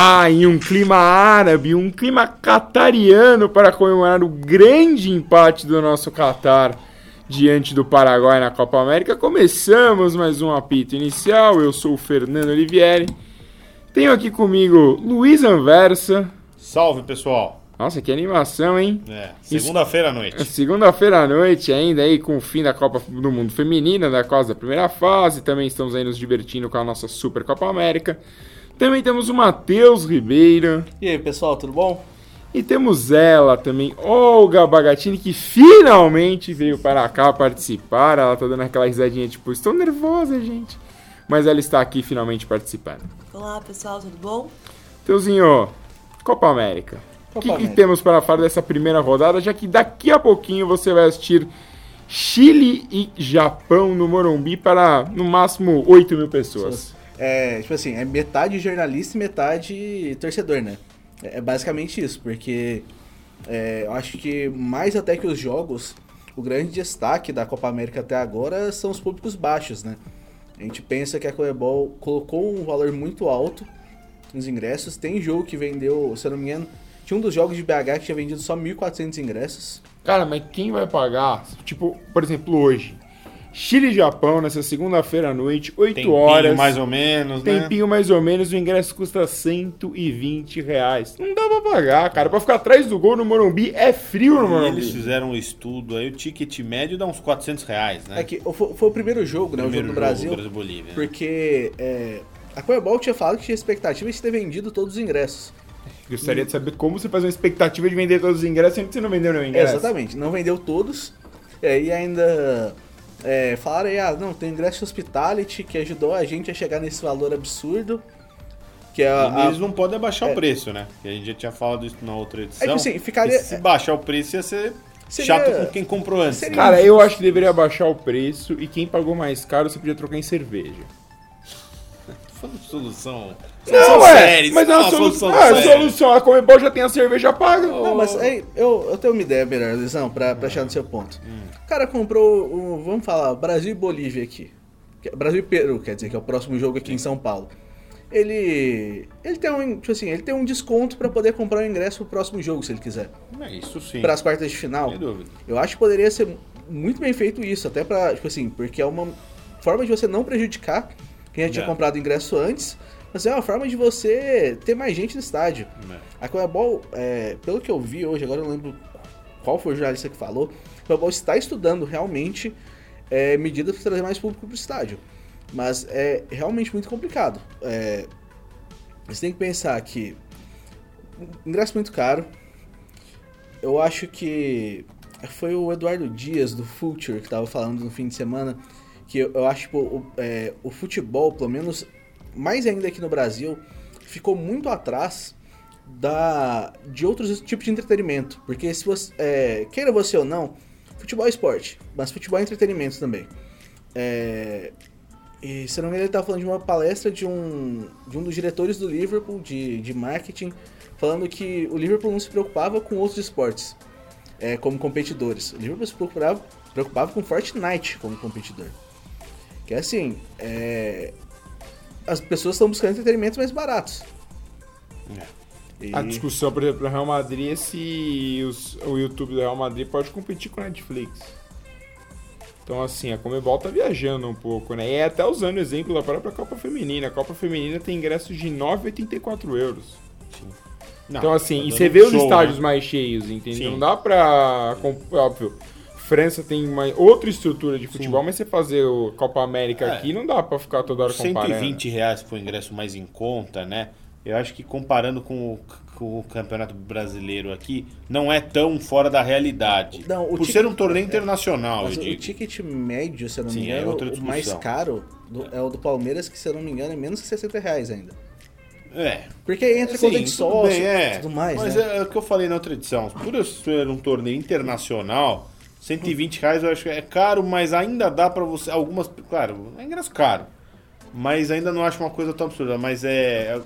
Ah, em um clima árabe, um clima catariano para comemorar o grande empate do nosso Catar diante do Paraguai na Copa América. Começamos mais um apito inicial. Eu sou o Fernando Olivieri. Tenho aqui comigo Luiz Anversa. Salve, pessoal. Nossa, que animação, hein? É, segunda-feira à noite. Segunda-feira à noite, ainda aí com o fim da Copa do Mundo Feminina, da quase da primeira fase. Também estamos aí nos divertindo com a nossa Super Copa América. Também temos o Matheus Ribeiro. E aí, pessoal, tudo bom? E temos ela também, Olga Bagatini, que finalmente veio para cá participar. Ela tá dando aquela risadinha tipo, estou nervosa, gente. Mas ela está aqui finalmente participando. Olá, pessoal, tudo bom? Teuzinho, Copa América. O que, que temos para falar dessa primeira rodada, já que daqui a pouquinho você vai assistir Chile e Japão no Morumbi para no máximo 8 mil pessoas. É, tipo assim, é metade jornalista e metade torcedor, né? É, é basicamente isso, porque é, eu acho que mais até que os jogos, o grande destaque da Copa América até agora são os públicos baixos, né? A gente pensa que a Comebol colocou um valor muito alto nos ingressos. Tem jogo que vendeu, se eu não me engano, tinha um dos jogos de BH que tinha vendido só 1.400 ingressos. Cara, mas quem vai pagar? Tipo, por exemplo, hoje. Chile e Japão, nessa segunda-feira à noite, 8 Tempinho horas. mais ou menos, né? Tempinho mais ou menos, o ingresso custa 120 reais. Não dá pra pagar, cara. Pra ficar atrás do gol no Morumbi é frio no E Morumbi. eles fizeram um estudo aí, o ticket médio dá uns 400 reais, né? É que foi, foi o primeiro jogo, né? Primeiro o jogo no Brasil. Brasil-Bolívia. né? Porque é, a Comebol tinha falado que tinha expectativa de ter vendido todos os ingressos. Gostaria de saber como você faz uma expectativa de vender todos os ingressos sendo que você não vendeu nenhum ingresso. Exatamente, não vendeu todos. E aí ainda é, falaram aí, ah, não, tem ingresso hospitality que ajudou a gente a chegar nesse valor absurdo. Que é E a, eles não podem abaixar é. o preço, né? Que a gente já tinha falado isso na outra edição. É que assim, ficaria- se baixar o preço ia ser Seria- chato com quem comprou antes. seria- né? Cara, eu acho que deveria baixar o preço e quem pagou mais caro você podia trocar em cerveja. Foi uma solução. Não, é, séria, mas é uma solução. Ah, séria. solução. A Comebol já tem a cerveja paga. Não, mas aí, eu, eu tenho uma ideia melhor, Lisão, pra, pra achar no seu ponto. O cara comprou, o, vamos falar, Brasil e Bolívia aqui. Que- Brasil e Peru, quer dizer, que é o próximo jogo aqui em São Paulo. Ele. Ele tem um. Tipo assim, ele tem um desconto pra poder comprar o ingresso pro próximo jogo, se ele quiser. É isso sim. Para as quartas de final. Sem dúvida. Eu acho que poderia ser muito bem feito isso, até pra, tipo assim, porque é uma forma de você não prejudicar quem já tinha É. comprado ingresso antes, mas é uma forma de você ter mais gente no estádio. É. A Comebol, é, pelo que eu vi hoje, agora eu não lembro qual foi o jornalista que falou, a Comebol está estudando realmente é, medidas para trazer mais público para o estádio. Mas é realmente muito complicado. É, você tem que pensar que ingresso muito caro. Eu acho que foi o Eduardo Dias do Future que estava falando no fim de semana que eu, eu acho tipo, o, é, o futebol, pelo menos mais ainda aqui no Brasil, ficou muito atrás da de outros tipos de entretenimento. Porque se você. é, queira você ou não, futebol é esporte, mas futebol é entretenimento também. É, e se não me engano, ele estava falando de uma palestra de um, de um dos diretores do Liverpool, de, de marketing, falando que o Liverpool não se preocupava com outros esportes é, como competidores. O Liverpool se preocupava, preocupava com Fortnite como competidor. Que é assim, é, as pessoas estão buscando entretenimentos mais baratos. E- A discussão, por exemplo, do Real Madrid é se os- o YouTube do Real Madrid pode competir com a Netflix. Então, assim, a Comebol tá viajando um pouco, né? E é até usando o exemplo da própria Copa Feminina. A Copa Feminina tem ingressos de 9,84 euros. Não, Então, assim, tá e você vê os show, estádios né? mais cheios, entendeu? Sim. Não dá pra. Óbvio, França tem uma outra estrutura de futebol, mas você fazer o Copa América É. aqui não dá pra ficar toda hora comparando. 120 reais foi o ingresso mais em conta, né? Eu acho que comparando com o, com o Campeonato Brasileiro aqui, não é tão fora da realidade. Não, o Por ticket- ser um torneio internacional, Mas eu o digo. ticket médio, se eu não me Sim, é engano, outra o mais caro do- é o do Palmeiras, que se eu não me engano é menos que 60 reais ainda. É. Porque entra Sim, conta de tudo sócio bem, é. e tudo mais, Mas né? é, o que eu falei na outra edição. Por ser um torneio internacional, 120 reais eu acho que é caro, mas ainda dá pra você. Algumas. Claro, é ingresso caro. Mas ainda não acho uma coisa tão absurda. Mas é.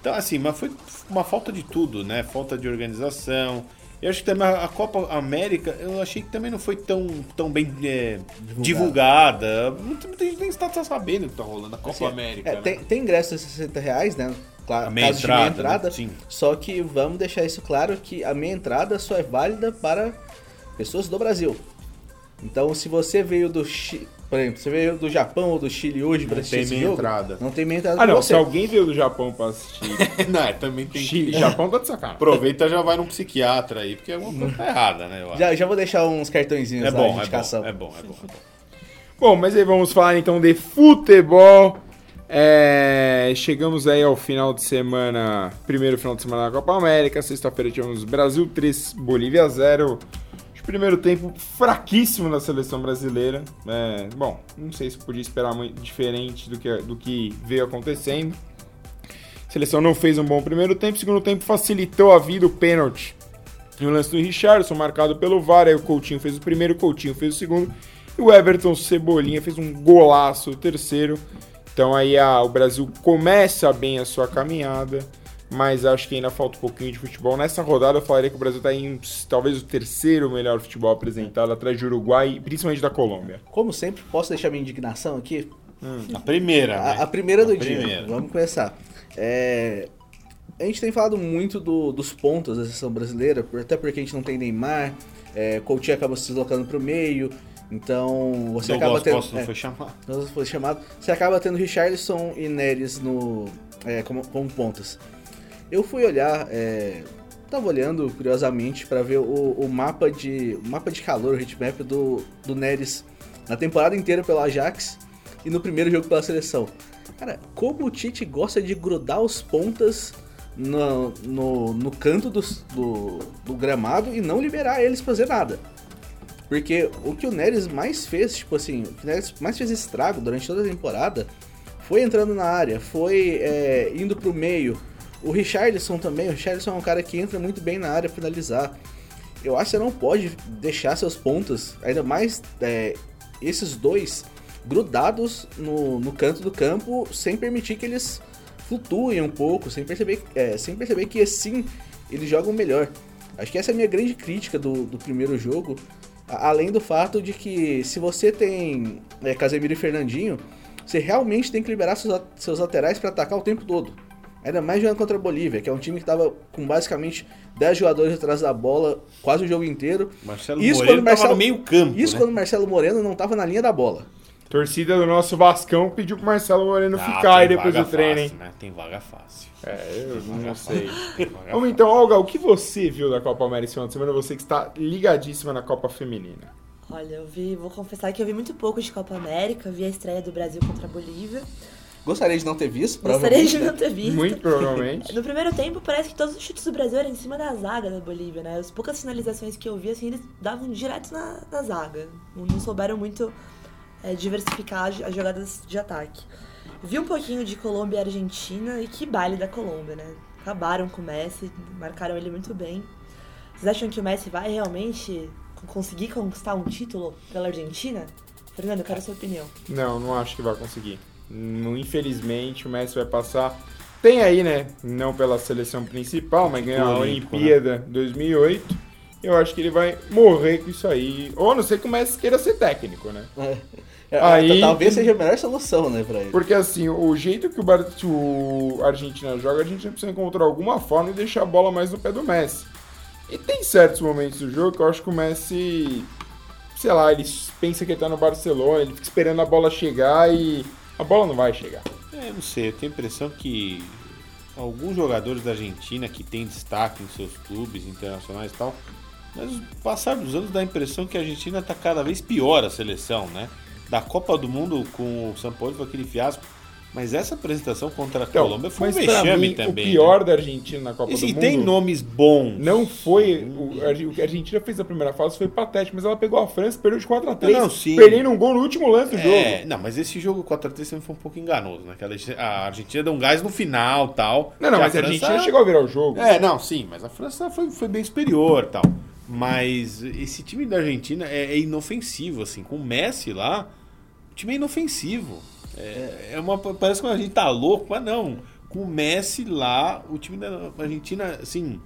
Então, assim, mas foi uma falta de tudo, né? Falta de organização. Eu acho que também a Copa América, eu achei que também não foi tão, tão bem é, divulgada. Muita, muita gente nem está sabendo o que tá rolando na Copa Assim, América. é, né? tem, tem ingresso de 60 reais, né? claro, A meia de meia entrada, né? entrada. Sim. Só que vamos deixar isso claro que a meia entrada só é válida para pessoas do Brasil. Então, se você veio do Chile, por exemplo, você veio do Japão ou do Chile hoje para Não assistir tem esse meia jogo, entrada. não tem meia entrada Ah, não. você. Se alguém veio do Japão pra assistir Não, é, também tem Chile, que... Japão tá de sacanagem. Aproveita e já vai num psiquiatra aí, porque alguma coisa tá errada, né? Já, já vou deixar uns cartõezinhos É lá bom, de é indicação. bom, é bom, é bom, é bom. Bom, mas aí vamos falar então de futebol. É, chegamos aí ao final de semana, primeiro final de semana da Copa América. Sexta-feira tivemos Brasil 3, Bolívia 0. Primeiro tempo fraquíssimo da seleção brasileira. É, bom, não sei se podia esperar muito diferente do que, do que veio acontecendo. A seleção não fez um bom primeiro tempo. Segundo tempo facilitou a vida o pênalti. E o lance do Richardson, marcado pelo VAR. Aí o Coutinho fez o primeiro, o Coutinho fez o segundo. E o Everton Cebolinha fez um golaço, o terceiro. Então aí a- o Brasil começa bem a sua caminhada, mas acho que ainda falta um pouquinho de futebol. Nessa rodada eu falaria que o Brasil está em talvez o terceiro melhor futebol apresentado, atrás de Uruguai e principalmente da Colômbia. Como sempre, posso deixar minha indignação aqui? A primeira, né? A, a primeira do A dia. primeira. Vamos começar. É, a gente tem falado muito do- dos pontos da seleção brasileira, até porque a gente não tem Neymar, é, Coutinho acaba se deslocando pro meio, então você acaba tendo. Costa não é, foi chamado. não foi chamado. Você acaba tendo Richarlison e Neres no, é, como, como pontas. Eu fui olhar, é, tava olhando curiosamente para ver o, o mapa de o mapa de calor, o heatmap do, do Neres na temporada inteira pelo Ajax e no primeiro jogo pela seleção. Cara, como o Tite gosta de grudar os pontas no, no, no canto dos- do, do gramado e não liberar eles pra fazer nada. Porque o que o Neres mais fez, tipo assim, o que o Neres mais fez estrago durante toda a temporada foi entrando na área, foi é, indo pro meio. O Richarlison também, o Richarlison é um cara que entra muito bem na área finalizar. Eu acho que você não pode deixar seus pontas, ainda mais é, esses dois, grudados no, no canto do campo, sem permitir que eles flutuem um pouco, sem perceber, é, sem perceber que assim eles jogam melhor. Acho que essa é a minha grande crítica do, do primeiro jogo. Além do fato de que se você tem é, Casemiro e Fernandinho, você realmente tem que liberar seus, seus laterais para atacar o tempo todo. Ainda mais jogando contra a Bolívia, que é um time que tava com basicamente 10 jogadores atrás da bola quase o jogo inteiro. Marcelo Isso Moreno quando tava Marcelo- no meio campo, Isso né? quando o Marcelo Moreno não tava na linha da bola. Torcida do nosso Vascão pediu pro Marcelo Moreno Ah, ficar aí depois do treino, fácil, hein? Né? Tem vaga fácil. É, eu não sei. Vamos então, Olga, o que você viu da Copa América esse final de semana? Você que está ligadíssima na Copa Feminina. Olha, eu vi, vou confessar que eu vi muito pouco de Copa América, vi a estreia do Brasil contra a Bolívia. Gostaria de não ter visto, Gostaria de provavelmente. não ter visto. Muito provavelmente. No primeiro tempo, parece que todos os chutes do Brasil eram em cima da zaga da Bolívia, né? As poucas finalizações que eu vi, assim, eles davam direto na, na zaga. Não, não souberam muito é, diversificar as jogadas de ataque. Vi um pouquinho de Colômbia e Argentina e que baile da Colômbia, né? Acabaram com o Messi, marcaram ele muito bem. Vocês acham que o Messi vai realmente conseguir conquistar um título pela Argentina? Fernando, eu quero a sua opinião. Não, não acho que vai conseguir. Hum, Infelizmente, o Messi vai passar. Tem aí, né? Não pela seleção principal, mas ganhar a Olímpico, Olimpíada 2008. Eu acho que ele vai morrer com isso aí. Ou não ser que o Messi queira ser técnico, né? É, Aí- Talvez seja a melhor solução, né, pra ele. Porque assim, o jeito que o, Bar... o Argentina joga, a gente precisa encontrar alguma forma de deixar a bola mais no pé do Messi. E tem certos momentos do jogo que eu acho que o Messi, sei lá, ele pensa que ele tá no Barcelona, ele fica esperando a bola chegar e a bola não vai chegar. É, não sei, eu tenho a impressão que alguns jogadores da Argentina que têm destaque em seus clubes internacionais e tal, mas o passar dos anos dá a impressão que a Argentina tá cada vez pior a seleção, né? Da Copa do Mundo com o São Paulo foi aquele fiasco, mas essa apresentação contra a Colômbia foi um Então, vexame mim, também. o pior né? da Argentina na Copa E, do Mundo tem nomes bons. não foi o, a o que a Argentina fez na primeira fase foi patético, mas ela pegou a França e perdeu de 4 a 3, Não, sim. perdendo um gol no último lance do É, jogo. não, mas esse jogo 4x3 também foi um pouco enganoso, né? A Argentina- A deu um gás no final tal. Não, não, mas a Argentina chegou a virar o jogo. É, não, sim, mas a França foi, foi bem superior tal. Mas esse time da Argentina é, é inofensivo, assim. Com o Messi lá, o time é inofensivo. É, é uma, parece que a gente tá louco, mas não. Com o Messi lá, o time da Argentina, assim,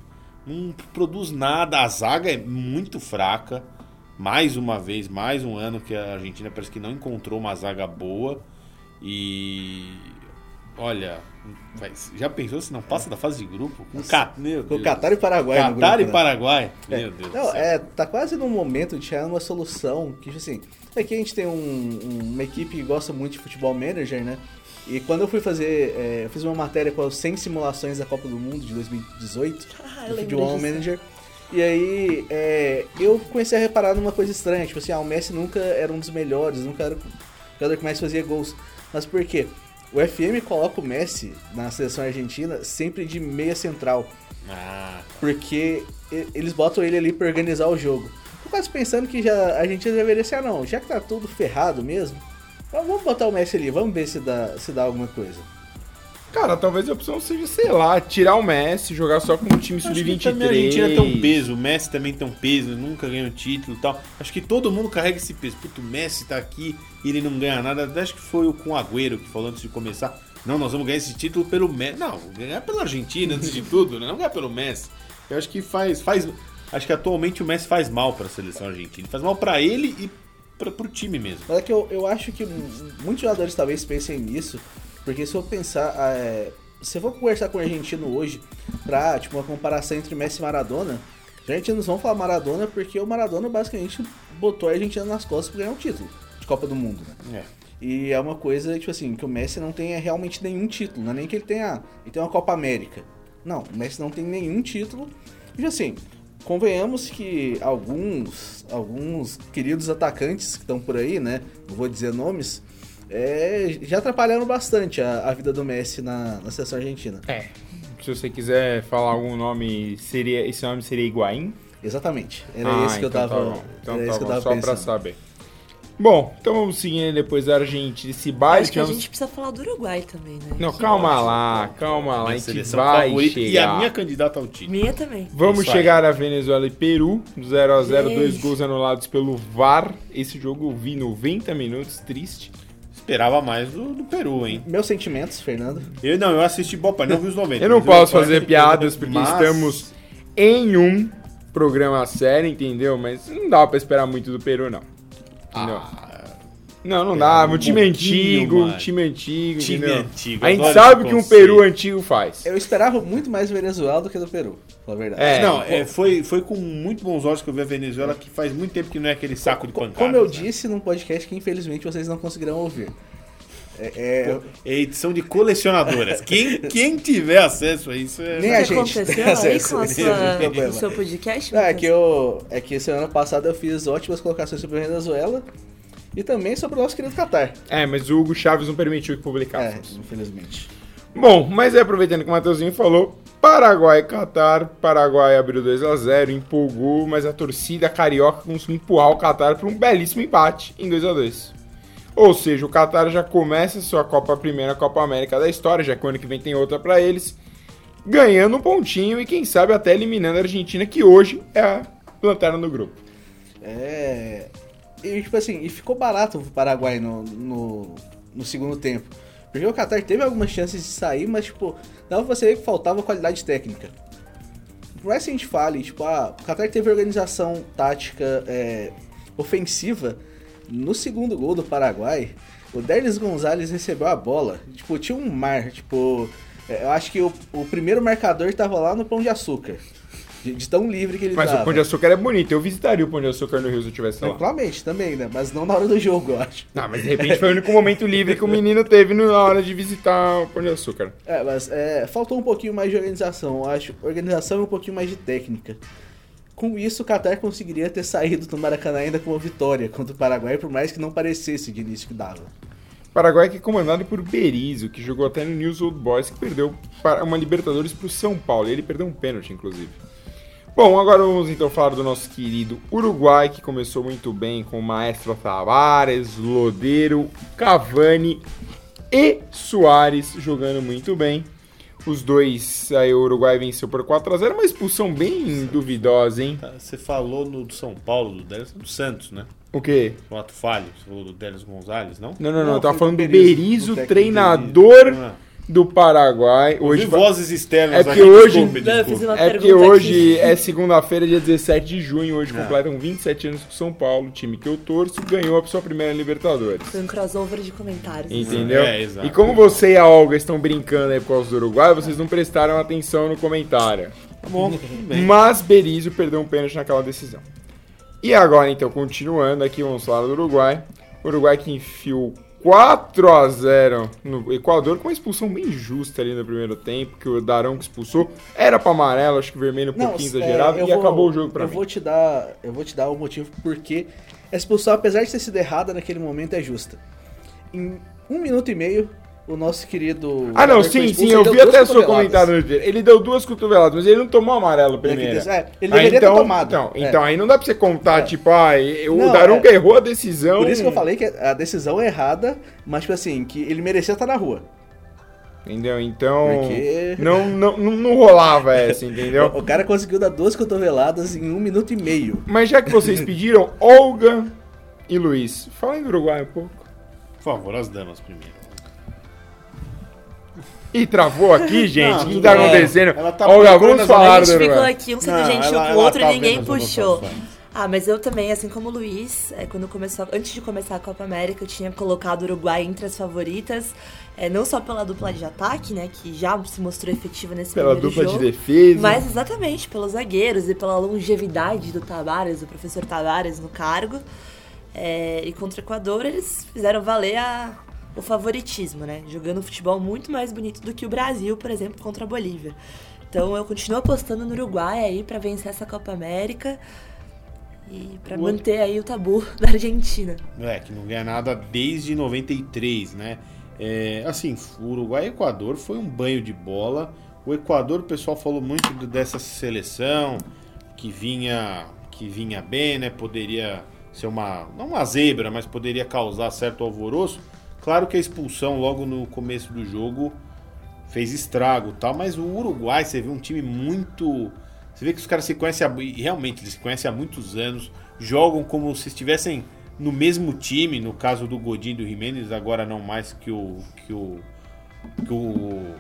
não produz nada. A zaga é muito fraca. Mais uma vez, mais um ano que a Argentina parece que não encontrou uma zaga boa. E Olha, vai- já pensou se não passa da fase de grupo? Com. Meu Com Deus. Catar e Paraguai no Catar grupo, e né? Paraguai. É. Meu Deus do Não, céu. é, tá quase no momento de chegar numa solução que, tipo assim, aqui a gente tem um- um- uma equipe que gosta muito de futebol manager, né? E quando eu fui fazer, é, eu fiz uma matéria com as 100 simulações da Copa do Mundo de 2018, Ah, do Futebol disso. Manager, e aí é, eu comecei a reparar numa coisa estranha, tipo assim, ah, o Messi nunca era um dos melhores, nunca era o jogador que mais fazia gols. Mas por quê? O FM coloca o Messi na seleção argentina sempre de meia central. Ah, Porque eles botam ele ali pra organizar o jogo. Tô quase pensando que já, a gente deveria ser, ah, não, já que tá tudo ferrado mesmo, vamos botar o Messi ali, vamos ver se dá, se dá alguma coisa. Cara, talvez a opção seja, sei lá, tirar o Messi, jogar só com o time acho que sub-23. também a Argentina tem um peso, o Messi também tem um peso, nunca ganha um título e tal. Acho que todo mundo carrega esse peso. Puto, o Messi tá aqui e ele não ganha nada. Acho que foi o com o Agüero que falou antes de começar. Não, nós vamos ganhar esse título pelo Messi. Não, ganhar pela Argentina antes de tudo, né? Não ganhar pelo Messi. Eu acho que faz. faz acho que atualmente o Messi faz mal pra seleção argentina. Faz mal pra ele e pra, pro time mesmo. Mas é que eu, eu acho que muitos jogadores talvez pensem nisso, porque se eu pensar, ah, é, se eu for conversar com o argentino hoje, pra tipo, uma comparação entre Messi e Maradona, os argentinos vão falar Maradona porque o Maradona basicamente botou a Argentina nas costas pra ganhar um título de Copa do Mundo, né? É. E é uma coisa, tipo assim, que o Messi não tem realmente nenhum título. Não é nem que ele tenha. Ele tem uma Copa América. Não, o Messi não tem nenhum título. E assim, convenhamos que alguns, alguns queridos atacantes que estão por aí, né? Não vou dizer nomes, é, já atrapalharam bastante a, a vida do Messi na, na seleção argentina. É. Se você quiser falar algum nome, seria esse nome seria Higuaín? Exatamente. Era Ah, esse que eu então tava. Tá bom. Então era tá esse que eu bom, tava só pensando. pra saber. Bom, então vamos seguir depois da Argentina. Esse baile Acho que a vamos- gente precisa falar do Uruguai também, né? Não, Que calma ótimo. lá, calma lá, a gente vai favorita chegar. e a minha candidata ao título. Minha também. Vamos Isso aí. chegar a Venezuela e Peru, 0x0, dois gols anulados pelo VAR. Esse jogo eu vi 90 minutos, triste. Esperava mais do, do Peru, hein? Meus sentimentos, Fernando. Eu não, eu assisti boa parte, não vi os 90. Eu não posso parece fazer piadas porque mas- estamos em um programa sério, entendeu? Mas não dá pra esperar muito do Peru, não. Ah, não, não dá. um Um time pouquinho, antigo, mano. time antigo, Time entendeu? antigo, A gente sabe esse que um. Peru antigo faz. Eu esperava muito mais Venezuela do que do Peru, pra falar a verdade. É, não, é, foi, foi com muito bons olhos que eu vi a Venezuela, que faz muito tempo que não é aquele saco de pancada. Como eu né? disse num podcast que infelizmente vocês não conseguirão ouvir. É, é- É edição de colecionadoras. quem, quem tiver acesso a isso é. Nem O a gente aconteceu tem aí acesso com sua, o seu podcast? Não, é que eu. É que semana passada eu fiz ótimas colocações sobre a Venezuela e também sobre o nosso querido Qatar. É, mas o Hugo Chaves não permitiu que É, publicássemos. infelizmente. Bom, mas é aproveitando que o Matheusinho falou, Paraguai e Catar, Paraguai abriu 2 a 0 empolgou, mas a torcida carioca conseguiu empurrar o Catar para um belíssimo empate em 2 a 2 Ou seja, o Catar já começa sua Copa primeira Copa América da história, já que o ano que vem tem outra para eles, ganhando um pontinho e quem sabe até eliminando a Argentina, que hoje é a lanterna do grupo. É. E tipo assim, e ficou barato o Paraguai no, no, no segundo tempo. Porque o Qatar teve algumas chances de sair, mas tipo, dava pra você ver que faltava qualidade técnica. Por mais que a gente fale, tipo, ah, o Qatar teve organização tática é, ofensiva, no segundo gol do Paraguai, o Derlis Gonzalez recebeu a bola. Tipo, tinha um mar, tipo. é, Eu acho que o, o primeiro marcador tava lá no Pão de Açúcar. De, de tão livre que ele Mas tava. o Pão de Açúcar é bonito, eu visitaria o Pão de Açúcar no Rio se eu tivesse lá. Tranquilamente, também, né? Mas não na hora do jogo, eu acho. Ah, mas de repente foi o único momento livre que o menino teve na hora de visitar o Pão de Açúcar. É, mas é, faltou um pouquinho mais de organização, eu acho. Organização e um pouquinho mais de técnica. Com isso, o Qatar conseguiria ter saído do Maracanã ainda com uma vitória contra o Paraguai, por mais que não parecesse de início que dava. Paraguai que é comandado por Berizzo, que jogou até no News Old Boys, que perdeu uma Libertadores para o São Paulo. Ele perdeu um pênalti, inclusive. Bom, agora vamos então falar do nosso querido Uruguai, que começou muito bem com o Maestro Tavares, Lodeiro, Cavani e Soares jogando muito bem. Os dois, aí o Uruguai venceu por 4 a 0 uma expulsão bem duvidosa, hein? Você falou no do São Paulo, do Délis, do Santos, né? O quê? O ato falho. Você falou do Délis Gonzalez, não? Não, não, não, Não, eu tava falando do Berizzo, Berizzo, do técnico treinador Ah, do Paraguai. Hoje vozes externas É aqui, porque hoje- É pergunta hoje aqui. é segunda-feira, dia 17 de junho. Hoje Ah. completam 27 anos que o São Paulo, o time que eu torço, ganhou a sua primeira Libertadores. Foi um crossover de comentários. Entendeu? É, exato. E como você e a Olga estão brincando aí por causa do Uruguai, vocês não prestaram atenção no comentário. Tá bom. Mas Berizzo perdeu um pênalti naquela decisão. E agora, então, continuando aqui, vamos falar do Uruguai. O Uruguai que enfiou 4 a 0 no Equador, com uma expulsão bem justa ali no primeiro tempo, que o Darão que expulsou. Era pra amarelo, acho que vermelho um pouquinho é, exagerado, eu e vou- acabou o jogo eu mim. Vou te dar, eu vou te dar o motivo porque a expulsão, apesar de ter sido errada naquele momento, é justa. Em um minuto e meio, o nosso querido. Ah, não, sim, sim, eu vi até duas seu comentário no Twitter. Ele deu duas cotoveladas, mas ele não tomou amarelo primeiro. É, ele deveria ter tomado. Então, É. então, aí não dá pra você contar, É. tipo, ah, o Não, é. errou a decisão. Por isso que eu falei que a decisão é errada, mas, tipo assim, que ele merecia estar na rua. Entendeu? Então. Porque- Não, não, não, não rolava essa, entendeu? O, o cara conseguiu dar duas cotoveladas em um minuto e meio. Mas já que vocês pediram, Olga e Luiz, falem do Uruguai um pouco. Por favor, as damas primeiro. Ih, travou aqui, gente? Não, o que tá acontecendo? Ela tá procurando vamos falar A gente ficou aqui um sendo gentil ela- com o outro tá e ninguém vendo as puxou. Ah, mas eu também, assim como o Luiz, é, quando começou, antes de começar a Copa América, eu tinha colocado o Uruguai entre as favoritas, é, não só pela dupla de ataque, né, que já se mostrou efetiva nesse Pela primeiro dupla de jogo, defesa. mas exatamente pelos zagueiros e pela longevidade do Tavares, do professor Tavares no cargo. É, e contra o Equador eles fizeram valer a- o favoritismo, né? Jogando futebol muito mais bonito do que o Brasil, por exemplo, contra a Bolívia. Então eu continuo apostando no Uruguai aí pra vencer essa Copa América e pra O- manter aí o tabu da Argentina. É, que não ganha nada desde 93, né? É, assim, o Uruguai e Equador foi um banho de bola. O Equador, o pessoal falou muito dessa seleção que vinha que vinha bem, né? Poderia ser uma não uma zebra, mas poderia causar certo alvoroço. Claro que a expulsão logo no começo do jogo fez estrago, tal, mas o Uruguai, você vê um time muito você vê que os caras se conhecem e realmente eles se conhecem há muitos anos, jogam como se estivessem no mesmo time, no caso do Godin e do Jimenez, agora não mais que o que o que o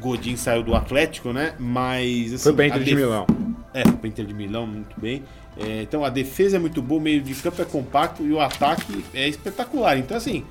Godin saiu do Atlético, né? Mas assim, Foi pra a Inter de def- Milão. é, pro Inter de Milão, muito bem. É, então a defesa é muito boa, o meio de campo é compacto e o ataque é espetacular. Então, assim,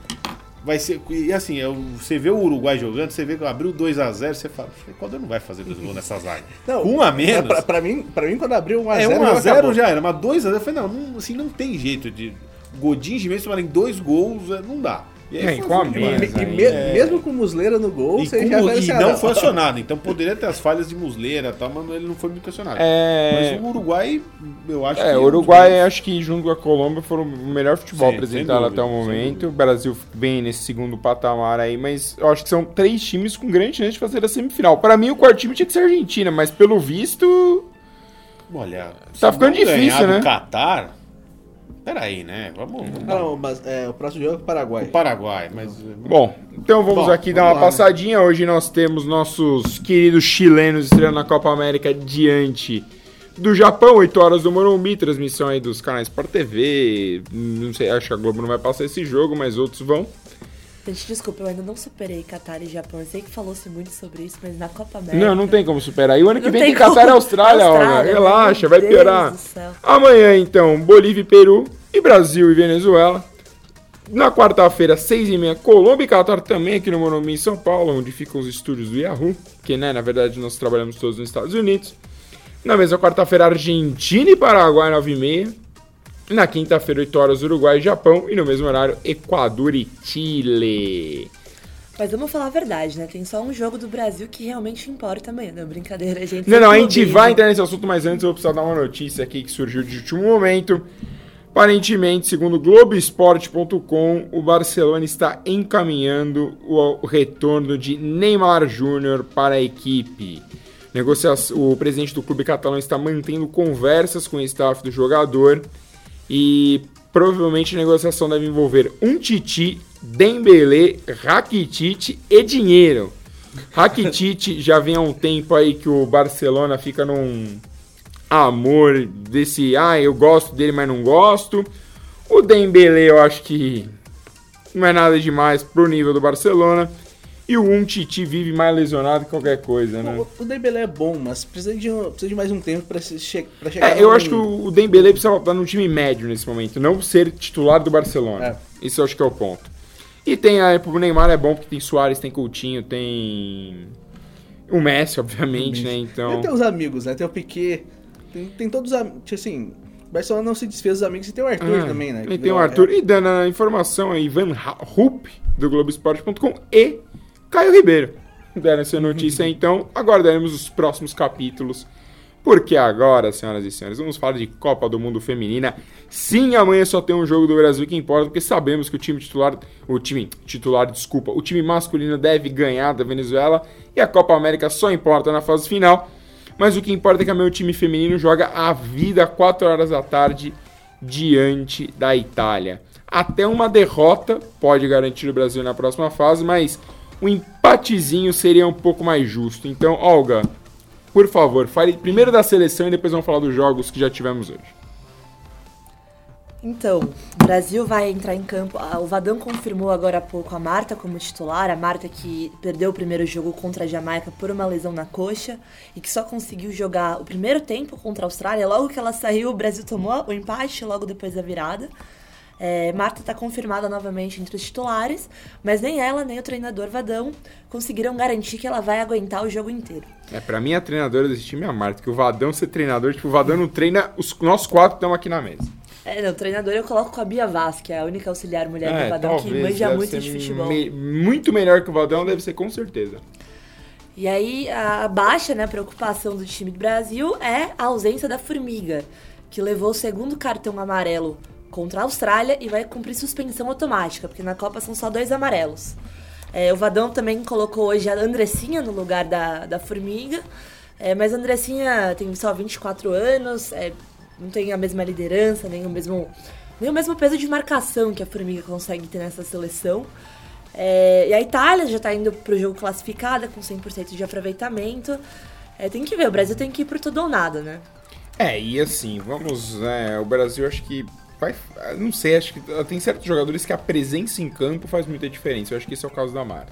vai ser. E assim, é você vê o Uruguai jogando, você vê que abriu 2x0, você fala, o Equador não vai fazer dois gols nessa zaga. Não, um a menos. Pra, pra mim, pra mim, quando abriu 1x0, é, já 1x0 acabou. já era, mas 2x0, eu falei, não, não, assim, não tem jeito de. Godin e Jimenez tomarem dois gols, é, não dá. E É, foi com a E, demais. e aí, me- é. mesmo com Musleira no gol, E, você já e assim, ah, não foi acionado, então poderia ter as falhas de Musleira tal, mas ele não foi muito acionado. É... Mas o Uruguai, eu acho que. É, o Uruguai, acho que junto com a Colômbia foram o melhor futebol Sim, apresentado sem até o dúvida, momento. O Brasil vem nesse segundo patamar aí, mas eu acho que são três times com grande chance de fazer a semifinal. Pra mim, o quarto time tinha que ser a Argentina, mas pelo visto. Olha, Tá ficando difícil, né? Catar. Peraí, né? Vamos. Ah, não, mas é, o próximo jogo é o Paraguai. O Paraguai, mas. Bom, então vamos Bom, aqui dar vamos uma lá, né? passadinha. Hoje nós temos nossos queridos chilenos estreando na Copa América diante do Japão, 8 horas do Morumbi, transmissão aí dos canais Sport TV. Não sei, acho que a Globo não vai passar esse jogo, mas outros vão. Gente, desculpa, eu ainda não superei Catar e Japão. Eu sei que falou-se muito sobre isso, mas na Copa América. Não, não tem como superar. E o ano que Não vem tem Catar e. Austrália. Austrália, Relaxa, vai Deus piorar. Amanhã, então, Bolívia e Peru, e Brasil e Venezuela. Na quarta-feira, seis e meia, Colômbia e Catar também aqui no Morumbi, em São Paulo, onde ficam os estúdios do Yahoo, que, né, na verdade, nós trabalhamos todos nos Estados Unidos. Na mesma quarta-feira, Argentina e Paraguai, nove e meia. Na quinta-feira, 8 horas, Uruguai e Japão. E no mesmo horário, Equador e Chile. Mas vamos falar a verdade, né? Tem só um jogo do Brasil que realmente importa amanhã. Não, brincadeira, gente. Não, não, a gente vai entrar nesse assunto, mas antes eu vou precisar dar uma notícia aqui que surgiu de último momento. Aparentemente, segundo Globoesporte.com, o Barcelona está encaminhando o retorno de Neymar Júnior para a equipe. O presidente do clube catalão está mantendo conversas com o staff do jogador e provavelmente a negociação deve envolver um Titi, Dembélé, Rakitic e dinheiro. Rakitic já vem há um tempo aí que o Barcelona fica num amor desse, ah, eu gosto dele, mas não gosto. O Dembélé eu acho que não é nada demais pro nível do Barcelona. E o um Titi vive mais lesionado que qualquer coisa, né? O, o Dembélé é bom, mas precisa de, precisa de mais um tempo pra, se che chegar É, eu acho que o o Dembélé precisa estar num time médio nesse momento, não ser titular do Barcelona. É. Isso eu acho que é o ponto. E tem a, o Neymar é bom porque tem Soares, tem Coutinho, tem o Messi, obviamente, né? Então, tem os amigos, né? Tem o Piquet, tem, tem todos os amigos. Assim, o Barcelona não se desfez dos amigos e tem o Arthur Ah, também, né? Que tem o Arthur. E dando a informação aí, Ivan Rupp, do Globoesporte.com e Caio Ribeiro. Deram essa notícia então. Aguardaremos os próximos capítulos. Porque agora, senhoras e senhores, vamos falar de Copa do Mundo Feminina. Sim, amanhã só tem um jogo do Brasil que importa, porque sabemos que o time titular, o time titular, desculpa, o time masculino deve ganhar da Venezuela e a Copa América só importa na fase final. Mas o que importa é que o time feminino joga a vida 4 horas da tarde diante da Itália. Até uma derrota pode garantir o Brasil na próxima fase, mas um empatezinho seria um pouco mais justo. Então, Olga, por favor, fale primeiro da seleção e depois vamos falar dos jogos que já tivemos hoje. Então, o Brasil vai entrar em campo. Ah, O Vadão confirmou agora há pouco a Marta como titular. A Marta que perdeu o primeiro jogo contra a Jamaica por uma lesão na coxa e que só conseguiu jogar o primeiro tempo contra a Austrália. Logo que ela saiu, o Brasil tomou o empate logo depois da virada. É, Marta está confirmada novamente entre os titulares, mas nem ela nem o treinador Vadão conseguiram garantir que ela vai aguentar o jogo inteiro. É, pra mim a treinadora desse time é a Marta, que o Vadão ser treinador, tipo, o Vadão não treina, os, nós quatro estamos aqui na mesa. É, não, o treinador eu coloco com a Bia Vaz, que é a única auxiliar mulher É, do Vadão que manja muito de futebol. me- muito melhor que o Vadão, deve ser com certeza. E aí, a baixa né, preocupação do time do Brasil é a ausência da Formiga, que levou o segundo cartão amarelo contra a Austrália e vai cumprir suspensão automática, porque na Copa são só dois amarelos. É, o Vadão também colocou hoje a Andressinha no lugar da, da Formiga, é, mas a Andressinha tem só 24 anos, é, não tem a mesma liderança, nem o mesmo, nem o mesmo peso de marcação que a Formiga consegue ter nessa seleção. É, e a Itália já tá indo pro jogo classificada com 100% de aproveitamento. É, tem que ver, o Brasil tem que ir por tudo ou nada, né? É, e assim, vamos. é, o Brasil acho que. Vai, não sei, acho que tem certos jogadores que a presença em campo faz muita diferença. Eu acho que esse é o caso da Marta.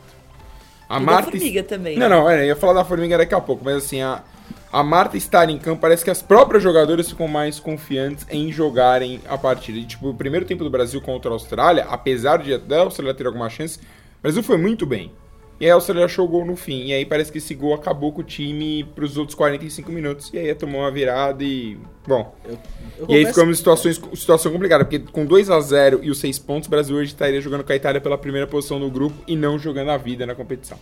A E da Formiga também, Não, né? não, é, eu ia falar da Formiga daqui a pouco, mas assim, a, a Marta estar em campo, parece que as próprias jogadoras ficam mais confiantes em jogarem a partida. E, tipo, o primeiro tempo do Brasil contra a Austrália, apesar de até a Austrália ter alguma chance, o Brasil foi muito bem. E aí a Austrália achou o gol no fim. E aí parece que esse gol acabou com o time pros outros 45 minutos. E aí tomou uma virada e. Bom. Eu E aí ficamos em situações, situação complicada, porque com 2 a 0 e os 6 pontos, o Brasil hoje estaria jogando com a Itália pela primeira posição no grupo e não jogando a vida na competição.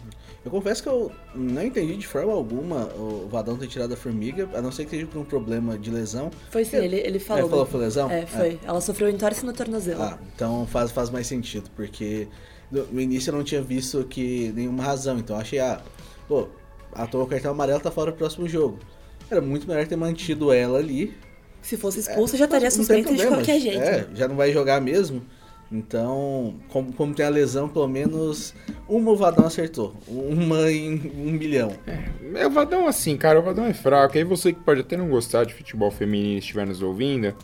Eu confesso que eu não entendi de forma alguma o Vadão ter tirado a formiga, a não ser que seja por um problema de lesão. Foi sim, ele, ele falou. Ele falou que foi lesão? É, foi. Ela sofreu entorse no tornozelo. Ah, então faz, faz mais sentido, porque no, início eu não tinha visto que nenhuma razão, então eu achei, ah, pô, a tua cartão amarelo tá fora do próximo jogo. Era muito melhor ter mantido ela ali. Se fosse expulsa, já estaria suspensa de qualquer jeito. É, já não vai jogar mesmo. Então, como, como tem a lesão, pelo menos uma o Vadão acertou. Uma em um milhão. É o Vadão assim, cara, o Vadão é fraco. Aí você que pode até não gostar de futebol feminino e estiver nos ouvindo,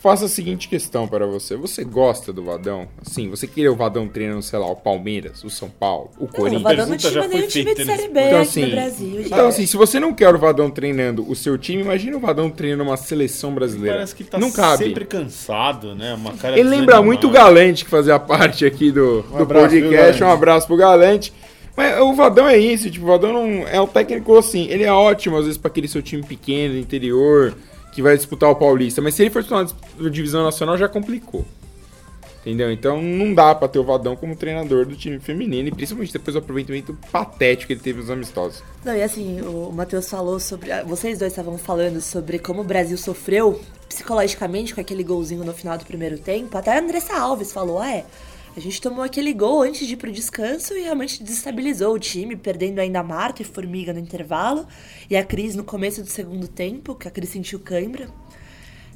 faça a seguinte questão para você. Você gosta do Vadão? Assim, você queria o Vadão treinando, sei lá, o Palmeiras, o São Paulo, o Não, o Corinthians? Vadão não tinha nenhum time de Série B Então, aqui assim, no Brasil, gente. Então, assim, se você não quer o Vadão treinando o seu time, imagina o Vadão treinando uma seleção brasileira. Parece que tá não cabe. sempre cansado, né? Uma cara Ele lembra muito o Galante que fazia parte aqui do, do abraço, viu, podcast. Galante? Um abraço pro Galante. Mas o Vadão é isso, tipo, o Vadão não, é o técnico assim, ele é ótimo às vezes pra aquele seu time pequeno, do interior, que vai disputar o Paulista, mas se ele for disputar uma divisão nacional já complicou. Entendeu? Então não dá pra ter o Vadão como treinador do time feminino, e principalmente depois do aproveitamento patético que ele teve nos amistosos. Não, e assim, o Matheus falou sobre. ah, Vocês dois estavam falando sobre como o Brasil sofreu psicologicamente com aquele golzinho no final do primeiro tempo. Até a Andressa Alves falou: ah, é. A gente tomou aquele gol antes de ir pro descanso e realmente desestabilizou o time, perdendo ainda Marta e Formiga no intervalo. E a Cris no começo do segundo tempo, que a Cris sentiu cãibra.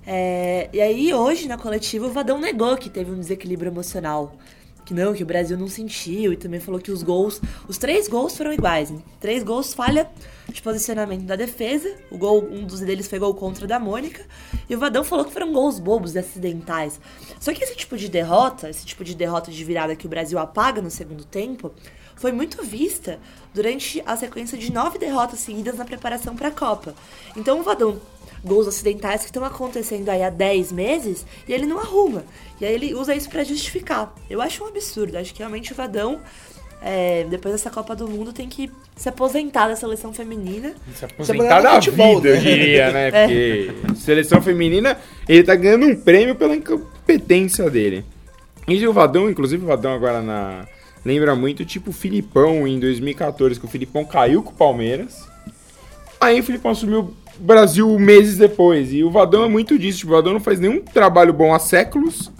É, e aí, hoje, na coletiva, o Vadão negou que teve um desequilíbrio emocional. Que não, que o Brasil não sentiu, e também falou que os gols, os três gols foram iguais, né? Três gols falha de posicionamento da defesa, o gol, um dos deles foi gol contra da Mônica, e o Vadão falou que foram gols bobos, acidentais. Só que esse tipo de derrota, esse tipo de derrota de virada que o Brasil apaga no segundo tempo, foi muito vista durante a sequência de nove derrotas seguidas na preparação para a Copa. Então o Vadão gols acidentais que estão acontecendo aí há 10 meses e ele não arruma. E aí ele usa isso para justificar. Eu acho um absurdo. Acho que realmente o Vadão, é, depois dessa Copa do Mundo, tem que se aposentar da seleção feminina. Se aposentar da futebol, vida, eu né? diria, né? Porque seleção feminina, ele tá ganhando um prêmio pela incompetência dele. E o Vadão, inclusive o Vadão agora na... Lembra muito, tipo, o Filipão em 2014, que o Filipão caiu com o Palmeiras. Aí o Filipão assumiu o Brasil meses depois. E o Vadão é muito disso. Tipo, o Vadão não faz nenhum trabalho bom há séculos.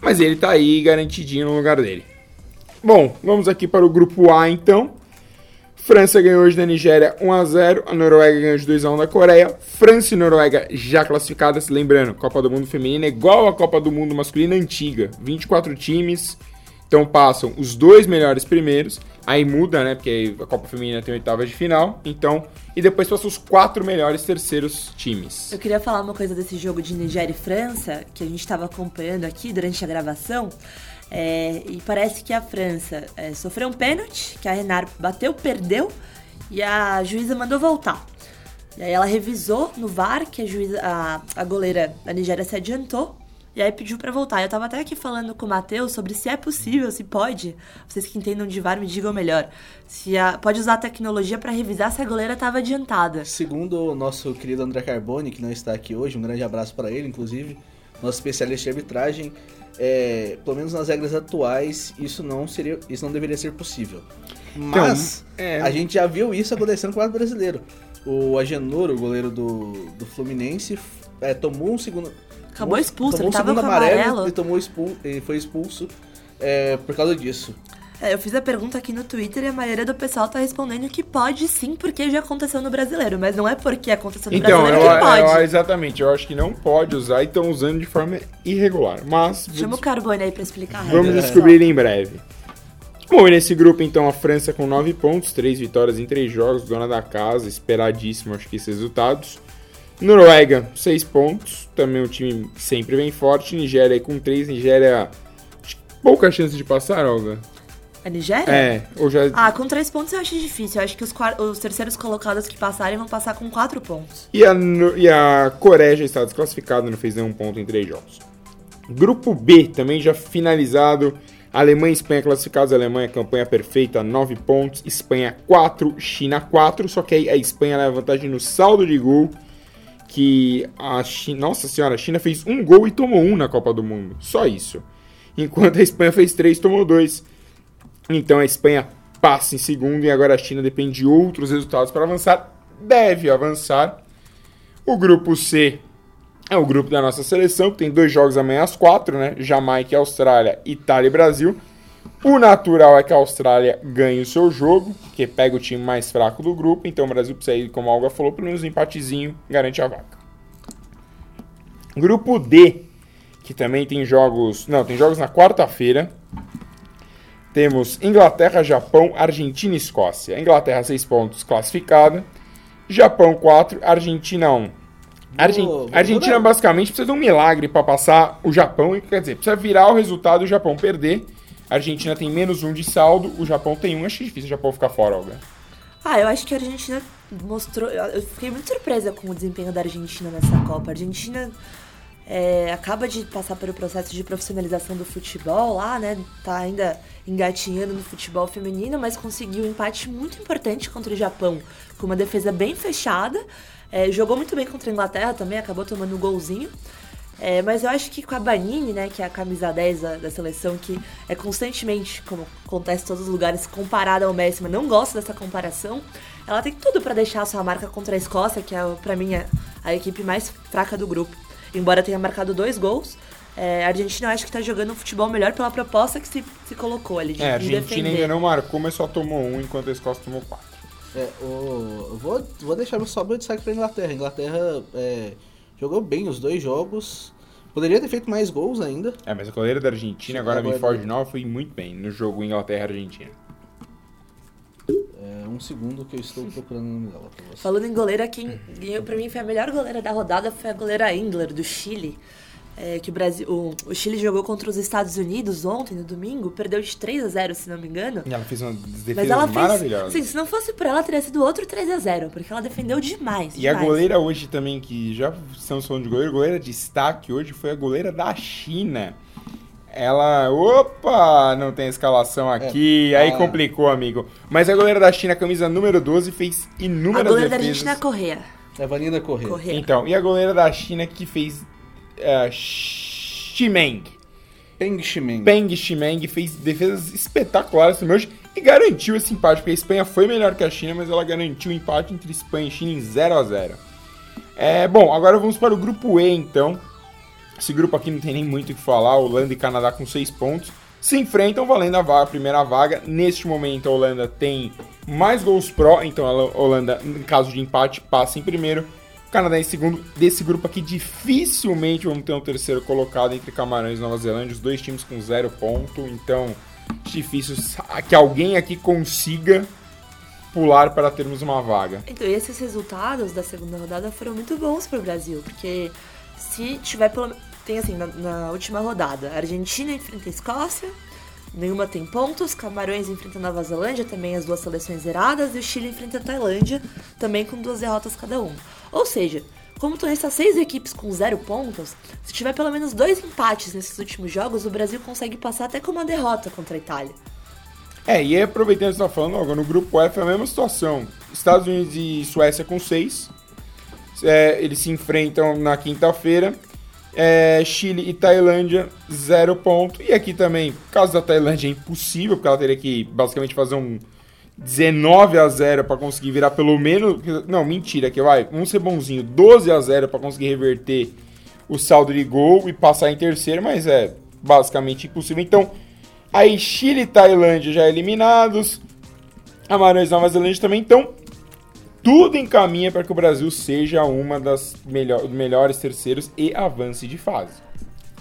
Mas ele tá aí garantidinho no lugar dele. Bom, vamos aqui para o grupo A então. França ganhou hoje da Nigéria 1x0. A Noruega ganhou de 2x1 da Coreia. França e Noruega já classificadas. Lembrando, Copa do Mundo Feminina é igual à Copa do Mundo Masculina antiga. 24 times. Então passam os dois melhores primeiros. Aí muda, né? Porque a Copa Feminina tem oitavas de final. Então. E depois passam os quatro melhores terceiros times. Eu queria falar uma coisa desse jogo de Nigéria e França, que a gente estava acompanhando aqui durante a gravação. É, e parece que a França é, sofreu um pênalti, que a Renard bateu, perdeu, e a juíza mandou voltar. E aí ela revisou no VAR que a, juíza, a, a goleira da Nigéria se adiantou. E aí pediu pra voltar. Eu tava até aqui falando com o Matheus sobre se é possível, se pode. Vocês que entendam de VAR me digam melhor. Se a, pode usar a tecnologia pra revisar se a goleira tava adiantada. Segundo o nosso querido André Carboni, que não está aqui hoje, um grande abraço para ele, inclusive, nosso especialista de arbitragem, é, pelo menos nas regras atuais, isso não seria, isso não deveria ser possível. Mas é. a gente já viu isso acontecendo com o lado brasileiro. O Agenor, o goleiro do, do Fluminense, é, tomou um segundo. Acabou expulso, tomou ele tava com amarelo amarelo. e tomou expul, e foi expulso é, por causa disso. É, eu fiz a pergunta aqui no Twitter e a maioria do pessoal tá respondendo que pode sim, porque já aconteceu no brasileiro. Mas não é porque aconteceu no Então, eu, brasileiro que pode. eu- exatamente, eu acho que não pode usar e estão usando de forma irregular. Mas Chama o Carbone aí pra explicar vamos descobrir em breve. Bom, e nesse grupo, então, a França com 9 pontos, 3 vitórias em 3 jogos, dona da casa, esperadíssimo, acho que esses resultados. Noruega, 6 pontos, também um time sempre bem forte. Nigéria aí com 3, Nigéria. que Pouca chance de passar, Olga. A Nigéria? É, ou já. Ah, com três pontos eu acho difícil. Eu acho que os, os terceiros colocados que passarem vão passar com quatro pontos. E a, e a Coreia já está desclassificada, não fez nenhum ponto em três jogos. Grupo B, também já finalizado. Alemanha e Espanha classificados. Alemanha, campanha perfeita, 9 pontos. Espanha 4, China 4. Só que aí a Espanha leva vantagem no saldo de gol. Que a China. Nossa senhora, a China fez um gol e tomou um na Copa do Mundo. Só isso. Enquanto a Espanha fez três, tomou dois. Então a Espanha passa em segundo e agora a China depende de outros resultados para avançar. Deve avançar. O grupo C é o grupo da nossa seleção, que tem dois jogos amanhã às quatro, né? Jamaica Austrália, Itália e Brasil. O natural é que a Austrália ganhe o seu jogo, que pega o time mais fraco do grupo. Então o Brasil precisa ir, como a Olga falou, pelo menos um empatezinho garante a vaga. Grupo D, que também tem jogos. Não, tem jogos na quarta-feira. Temos Inglaterra, Japão, Argentina e Escócia. Inglaterra, 6 pontos, classificada. Japão, 4, Argentina, 1. Argen- Argentina basicamente precisa de um milagre para passar o Japão. Quer dizer, precisa virar o resultado e o Japão perder. A Argentina tem menos um de saldo, o Japão tem um. Acho difícil o Japão ficar fora, Olga. Ah, eu acho que a Argentina mostrou. Eu fiquei muito surpresa com o desempenho da Argentina nessa Copa. A Argentina é, acaba de passar pelo processo de profissionalização do futebol lá, né? Tá ainda engatinhando no futebol feminino, mas conseguiu um empate muito importante contra o Japão, com uma defesa bem fechada. É, jogou muito bem contra a Inglaterra também, acabou tomando um golzinho. É, mas eu acho que com a Banini, né, que é a camisa 10 da, da seleção, que é constantemente, como acontece em todos os lugares, comparada ao Messi, mas não gosto dessa comparação, ela tem tudo pra deixar a sua marca contra a Escócia, que é, pra mim, a, a equipe mais fraca do grupo. Embora tenha marcado dois gols, é, a Argentina eu acho que tá jogando um futebol melhor pela proposta que se, se colocou ali, de, É, a Argentina defender. ainda não marcou, mas só tomou um, enquanto a Escócia tomou quatro. É, o, eu vou, vou deixar só meu destaque pra Inglaterra. A Inglaterra é, jogou bem os dois jogos, Poderia ter feito mais gols ainda. É, mas a goleira da Argentina agora me Agora- foge de novo, foi muito bem no jogo Inglaterra-Argentina. É, um segundo que eu estou procurando o nome dela. Falando em goleira, quem ganhou pra mim foi a melhor goleira da rodada foi a goleira Engler, do Chile. É, que o, Brasil, o, o Chile jogou contra os Estados Unidos ontem, no domingo, perdeu de 3 a 0 se não me engano. E ela fez uma Mas defesa ela fez. maravilhosa. Sim, se não fosse por ela, teria sido outro 3 a 0 porque ela defendeu demais. E a demais. goleira hoje também, que já estamos falando de goleiro, goleira de destaque hoje foi a goleira da China. Ela. Opa! Não tem escalação aqui. aí ah. complicou, amigo. Mas a goleira da China, camisa número 12, fez A inúmeras goleira da defesas. Argentina é Correa. É Vanina Corrêa. Correa. Então, e a goleira da China que fez. Uh, Ximeng. Peng Shimeng. Peng Ximeng fez defesas espetaculares também hoje e garantiu esse empate, porque a Espanha foi melhor que a China, mas ela garantiu o empate entre Espanha e China em 0 a 0 é, Bom, agora vamos para o grupo E, então. Esse grupo aqui não tem nem muito o que falar, Holanda e Canadá com 6 pontos. Se enfrentam valendo a, vaga, a primeira vaga. Neste momento, a Holanda tem mais gols pró, então a Holanda, em caso de empate, passa em primeiro. O Canadá em segundo. Desse grupo aqui, dificilmente vamos ter um terceiro colocado entre Camarões e Nova Zelândia. Os dois times com zero ponto. Então, difícil que alguém aqui consiga pular para termos uma vaga. Então, esses resultados da segunda rodada foram muito bons pro Brasil, porque se tiver pelo tem assim, na, na última rodada, Argentina enfrenta a Escócia, nenhuma tem pontos, Camarões enfrenta Nova Zelândia, também as duas seleções zeradas, e o Chile enfrenta a Tailândia, também com duas derrotas cada uma. Ou seja, como estão essas seis equipes com zero pontos, se tiver pelo menos dois empates nesses últimos jogos, o Brasil consegue passar até com uma derrota contra a Itália. É, e aí aproveitando que você tá falando, agora no grupo F é a mesma situação. Estados Unidos e Suécia com 6. É, eles se enfrentam na quinta-feira. É, Chile e Tailândia, 0 ponto. E aqui também, caso da Tailândia é impossível, porque ela teria que basicamente fazer um 19 a 0 para conseguir virar pelo menos. Não, mentira, que vai. Vamos ser bonzinho, 12 a 0 para conseguir reverter o saldo de gol e passar em terceiro, mas é basicamente impossível. Então, Aí Chile e Tailândia já eliminados. Camarões e Nova Zelândia também. Então, tudo encaminha para que o Brasil seja uma das melhor, melhores terceiros e avance de fase.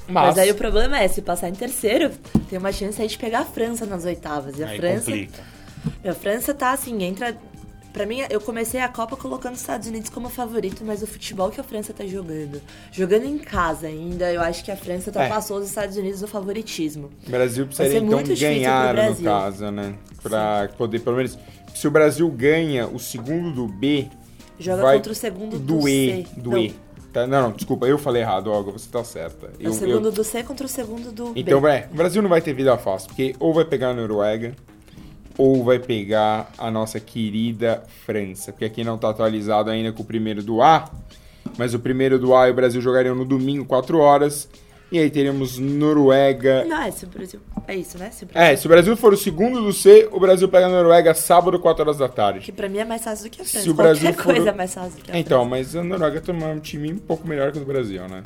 Mas, Mas aí o problema é, se passar em terceiro, tem uma chance aí de pegar a França nas oitavas. E a Aí França. complica. A França tá assim, entra. Pra mim, eu comecei a Copa colocando os Estados Unidos como favorito, mas o futebol que a França tá jogando, jogando em casa ainda, eu acho que a França ultrapassou os Estados Unidos no favoritismo. o Brasil precisaria então ganhar no caso, né? Pra poder, pelo menos. Se o Brasil ganha o segundo do B, Joga vai contra o segundo do, do E. C. Do Não, E. Tá, não, não, desculpa, eu falei errado, Olga, você tá certa. É Eu- o eu- segundo do C contra o segundo do Então, B. é, o Brasil não vai ter vida fácil, porque ou vai pegar a Noruega, ou vai pegar a nossa querida França. Porque aqui não tá atualizado ainda com o primeiro do A, mas o primeiro do A e o Brasil jogariam no domingo, 4 horas. E aí teríamos Noruega. Não, é se o Brasil. É isso, né? Se o Brasil... É, se o Brasil for o segundo do C, o Brasil pega a Noruega sábado, 4 horas da tarde. Que pra mim é mais fácil do que a França. o Brasil Qualquer for coisa é mais fácil do que a Então, França. mas a Noruega tem um time um pouco melhor que o do Brasil, né?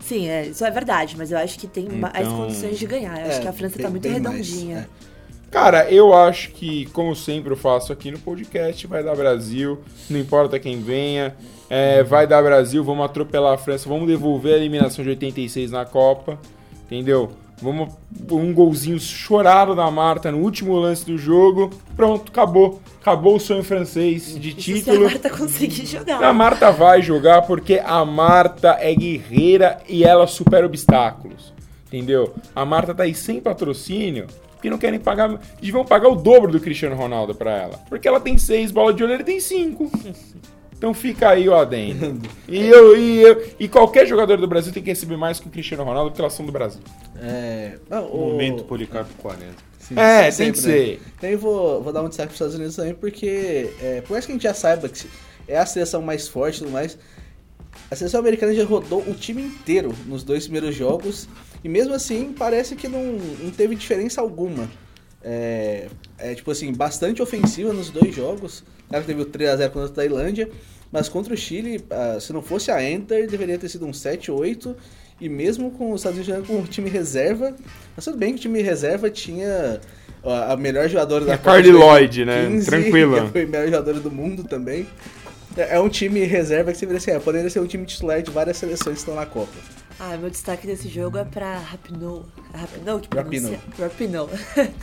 Sim, é, isso é verdade, mas eu acho que tem mais Então- condições de ganhar. Eu acho É, que a França bem- tá muito bem mais, redondinha. é. Cara, eu acho que, como sempre eu faço aqui no podcast, vai dar Brasil, não importa quem venha, é, vai dar Brasil, vamos atropelar a França, vamos devolver a eliminação de 86 na Copa, entendeu? Vamos um golzinho chorado da Marta no último lance do jogo, pronto, acabou. Acabou o sonho francês de Isso se a título. Marta conseguir jogar. A Marta vai jogar porque a Marta é guerreira e ela supera obstáculos. Entendeu? A Marta tá aí sem patrocínio porque não querem pagar. Eles vão pagar o dobro do Cristiano Ronaldo pra ela. Porque ela tem seis bolas de olho, ele tem cinco. Então fica aí o adendo. E, eu, e, eu, e qualquer jogador do Brasil tem que receber mais que o Cristiano Ronaldo porque elas são do Brasil. É, o- Momento Policarpo 40. Sim, É, sempre, tem que né? ser. Então eu vou, vou dar um destaque para os Estados Unidos também, porque é, por mais que a gente já saiba que é a seleção mais forte e tudo mais, a seleção americana já rodou o time inteiro nos dois primeiros jogos, e mesmo assim parece que não, não teve diferença alguma. É, é, tipo assim, bastante ofensiva nos dois jogos. Claro que teve o 3x0 contra a Tailândia, mas contra o Chile, ah, se não fosse a Enter, deveria ter sido um 7-8. E mesmo com os Estados Unidos jogando com o time reserva, mas tudo bem que o time reserva tinha a melhor jogadora da É Copa Carly Lloyd, né? 2015, Tranquila. que Foi a melhor jogadora do mundo também. É é um time reserva que você vê assim, é, poderia ser um time titular de várias seleções que estão na Copa. Ah, meu destaque desse jogo é pra Rapinoe. Rapinoe que Rapinoe. pronuncia? Rapinoe.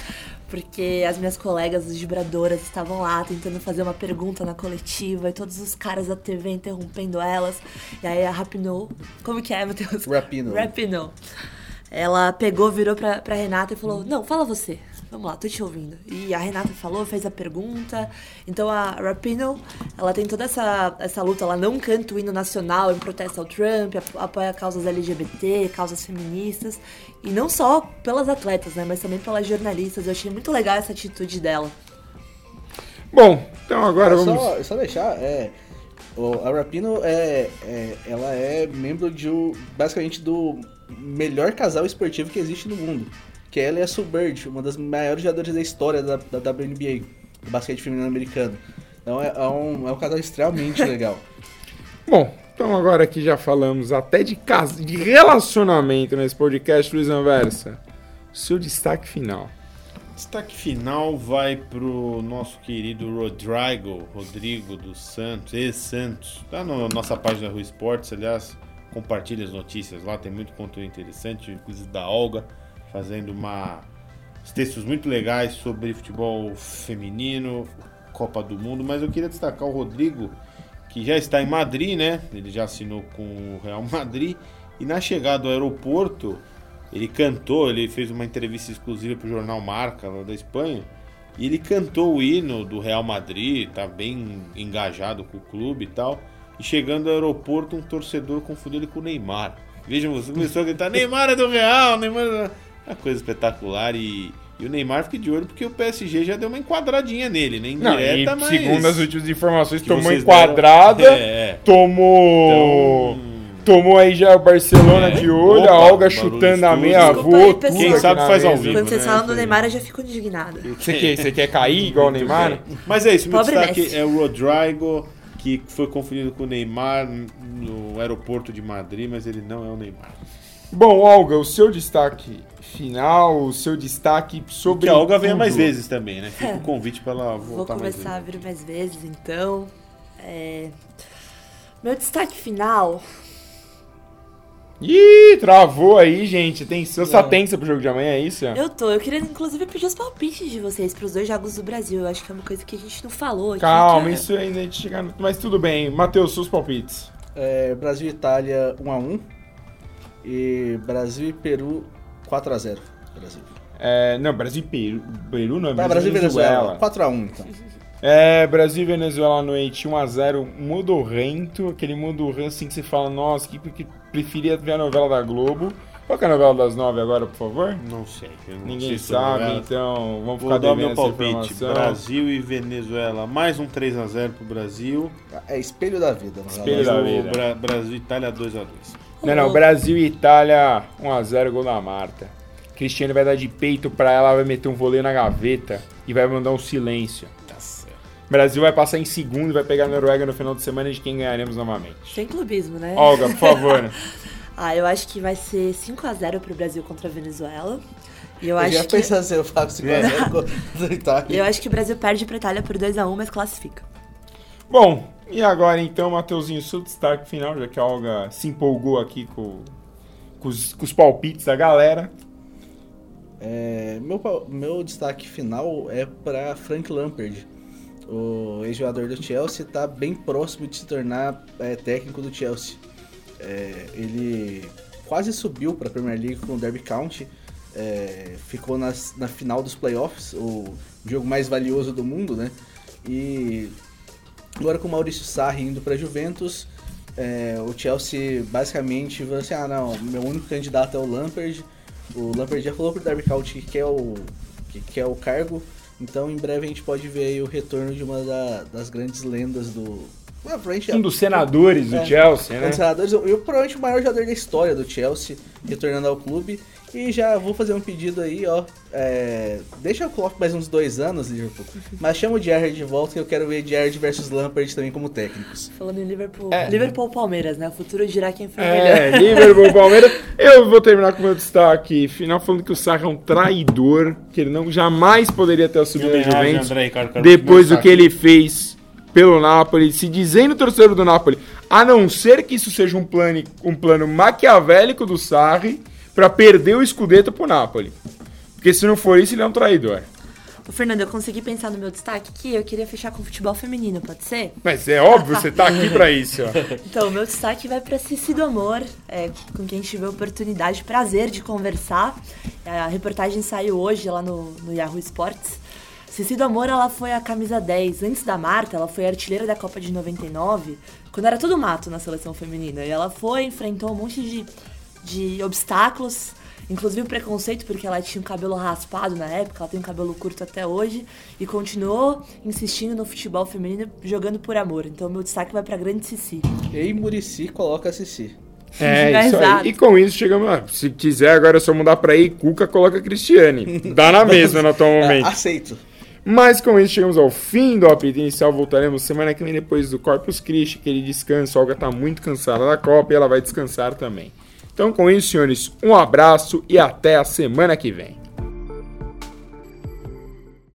Porque as minhas colegas vibradoras estavam lá tentando fazer uma pergunta na coletiva e todos os caras da TV interrompendo elas. E aí a Rapinoe... Como que é, Matheus? Rapinoe. Rapinoe. Ela pegou, virou pra, pra Renata e falou: Não, fala você. Vamos lá, tô te ouvindo. E a Renata falou, fez a pergunta. Então a Rapino, ela tem toda essa, essa luta. Ela não canta o hino nacional em protesto ao Trump, ap- apoia causas LGBT, causas feministas. E não só pelas atletas, né? Mas também pelas jornalistas. Eu achei muito legal essa atitude dela. Bom, então agora É vamos. só, só deixar, é, a Rapino é, é- ela é membro de o- basicamente do melhor casal esportivo que existe no mundo, que ela e a Sue Bird, uma das maiores jogadoras da história da, da WNBA, do basquete feminino americano. Então é, é um, é um casal extremamente legal. Bom, então agora que já falamos até de, cas... de relacionamento nesse podcast, Luiz Anversa, seu destaque final. Destaque final vai pro nosso querido Rodrigo, Rodrigo dos Santos, ex-Santos. Tá na nossa página Rua Esportes, aliás, compartilhe as notícias lá, tem muito conteúdo interessante, inclusive da Olga, fazendo uma textos muito legais sobre futebol feminino, Copa do Mundo, mas eu queria destacar o Rodrigo, que já está em Madrid, né? Ele já assinou com o Real Madrid e na chegada ao aeroporto, ele cantou, ele fez uma entrevista exclusiva para o jornal Marca, lá da Espanha, e ele cantou o hino do Real Madrid, tá bem engajado com o clube e tal. E chegando ao aeroporto, um torcedor confundiu ele com o Neymar. Vejam, você começou a gritar: Neymar é do Real, Neymar é do... Uma coisa espetacular e. E o Neymar fica de olho porque o PSG já deu uma enquadradinha nele, né? Não, Indireta, e mas. segundo as últimas informações, que tomou enquadrada, deram- É, tomou. Então- Tomou aí já o Barcelona É. de olho, Opa, a Olga chutando a meia, pessoal. Quem sabe faz ao vivo. Quando vocês né? falam do. Neymar, eu já fico indignada. Você quer, você quer cair igual o Neymar? bem. Mas é isso, meu Pobre destaque Messi. é o Rodrigo, que foi confundido com o Neymar no aeroporto de Madrid, mas ele não é o Neymar. Bom, Olga, o seu destaque final, o seu destaque sobre. Que a Olga venha tudo. mais vezes também, né? Fica É. o convite para ela Vou voltar mais começar a vezes. vir mais vezes, então. É, Meu destaque final. Ih, travou aí, gente. Atenção, você tá tensa pro jogo de amanhã, é isso? Eu tô, eu queria inclusive pedir os palpites de vocês pros dois jogos do Brasil. Eu acho que é uma coisa que a gente não falou aqui. Calma, é- isso ainda a gente chegar no... Mas tudo bem. Matheus, seus palpites. É, Brasil e Itália 1x1 e Brasil e Peru 4x0. Brasil. É, não, Brasil e Peru. Peru não, é Tá, Brasil e Venezuela 4x1 então. É, Brasil e Venezuela à noite, 1x0, Mudorrento, aquele Mudorrento assim que você fala, nossa, que, que preferia ver a novela da Globo. Qual que é a novela das nove agora, por favor? Não sei. não Ninguém sei sobre sabe, então vamos Vou ficar devendo meu palpite. informação. Brasil e Venezuela. Mais um 3x0 pro Brasil. É espelho da vida. não é? Espelho da vida. Bra- Brasil e Itália 2x2. Não, não, Brasil e Itália, 1x0, gol da Marta. Cristiano vai dar de peito pra ela, vai meter um vôlei na gaveta e vai mandar um silêncio. Tá certo. Brasil vai passar em segundo e vai pegar a Noruega no final de semana de quem ganharemos novamente. Sem clubismo, né? Olga, por favor. Ah, eu acho que vai ser 5x0 pro Brasil contra a Venezuela. E eu, Eu já acho que. pensando se eu faço 5x0 contra a Itália. Eu acho que o Brasil perde pra Itália por 2x1, mas classifica. Bom, e agora então, Matheusinho, seu destaque final, já que a Olga se empolgou aqui com, com, os, com os palpites da galera. É, meu, meu destaque final é para Frank Lampard. O ex-jogador do Chelsea está bem próximo de se tornar é, técnico do Chelsea. É, ele quase subiu para a Premier League com o Derby County, é, ficou nas- na final dos playoffs, o jogo mais valioso do mundo, né? E agora com o Maurício Sarri indo para Juventus, é, o Chelsea basicamente falou assim: ah, não, meu único candidato é o Lampard. O Lampard já falou pro Derby County que quer o, que quer o cargo, então em breve a gente pode ver aí o retorno de uma da- das grandes lendas do. Ah, provavelmente Um dos senadores do É. Chelsea, um né? dos senadores, eu provavelmente o maior jogador da história do Chelsea, retornando ao clube. E já vou fazer um pedido aí, ó. é, deixa eu colocar mais uns dois anos, Liverpool. Mas chama o Gerrard de volta que eu quero ver Gerrard versus Lampard também como técnicos. Falando em Liverpool. É. Liverpool Palmeiras, né? O futuro dirá quem foi o É, melhor. Liverpool, Palmeiras. Eu vou terminar com o meu destaque final falando que o Sarra é um traidor, que ele não jamais poderia ter assumido a Juventus André Ricardo Carlos, depois do que ele fez pelo Napoli, se dizendo torcedor do Napoli. A não ser que isso seja um plano, um plano maquiavélico do Sarri para perder o Scudetto pro Napoli. Porque se não for isso, ele é um traidor. Ô, Fernando, eu consegui pensar no meu destaque que eu queria fechar com futebol feminino, pode ser? Mas é óbvio, você tá aqui para isso. Ó. Então, o meu destaque vai para Cici do Amor, é, com quem tive a oportunidade, prazer de conversar. É, A reportagem saiu hoje lá no, no Yahoo Sports. Cici do Amor, ela foi a camisa 10. Antes da Marta, ela foi artilheira da Copa de 99, quando era tudo mato na seleção feminina. E ela foi, enfrentou um monte de, de obstáculos, inclusive o preconceito, porque ela tinha o cabelo raspado na época, ela tem o cabelo curto até hoje, e continuou insistindo no futebol feminino, jogando por amor. Então, meu destaque vai pra grande Cici. Ei, Murici, coloca Cici. É, isso Exato. aí. E com isso chegamos lá. Se quiser agora é só mudar pra aí, Cuca coloca Cristiane. Dá na mesma no atual É, momento. aceito. Mas com isso chegamos ao fim do apito inicial. Voltaremos semana que vem depois do Corpus Christi, aquele descanso. A Olga tá muito cansada da Copa e ela vai descansar também. Então com isso, senhores, um abraço e até a semana que vem.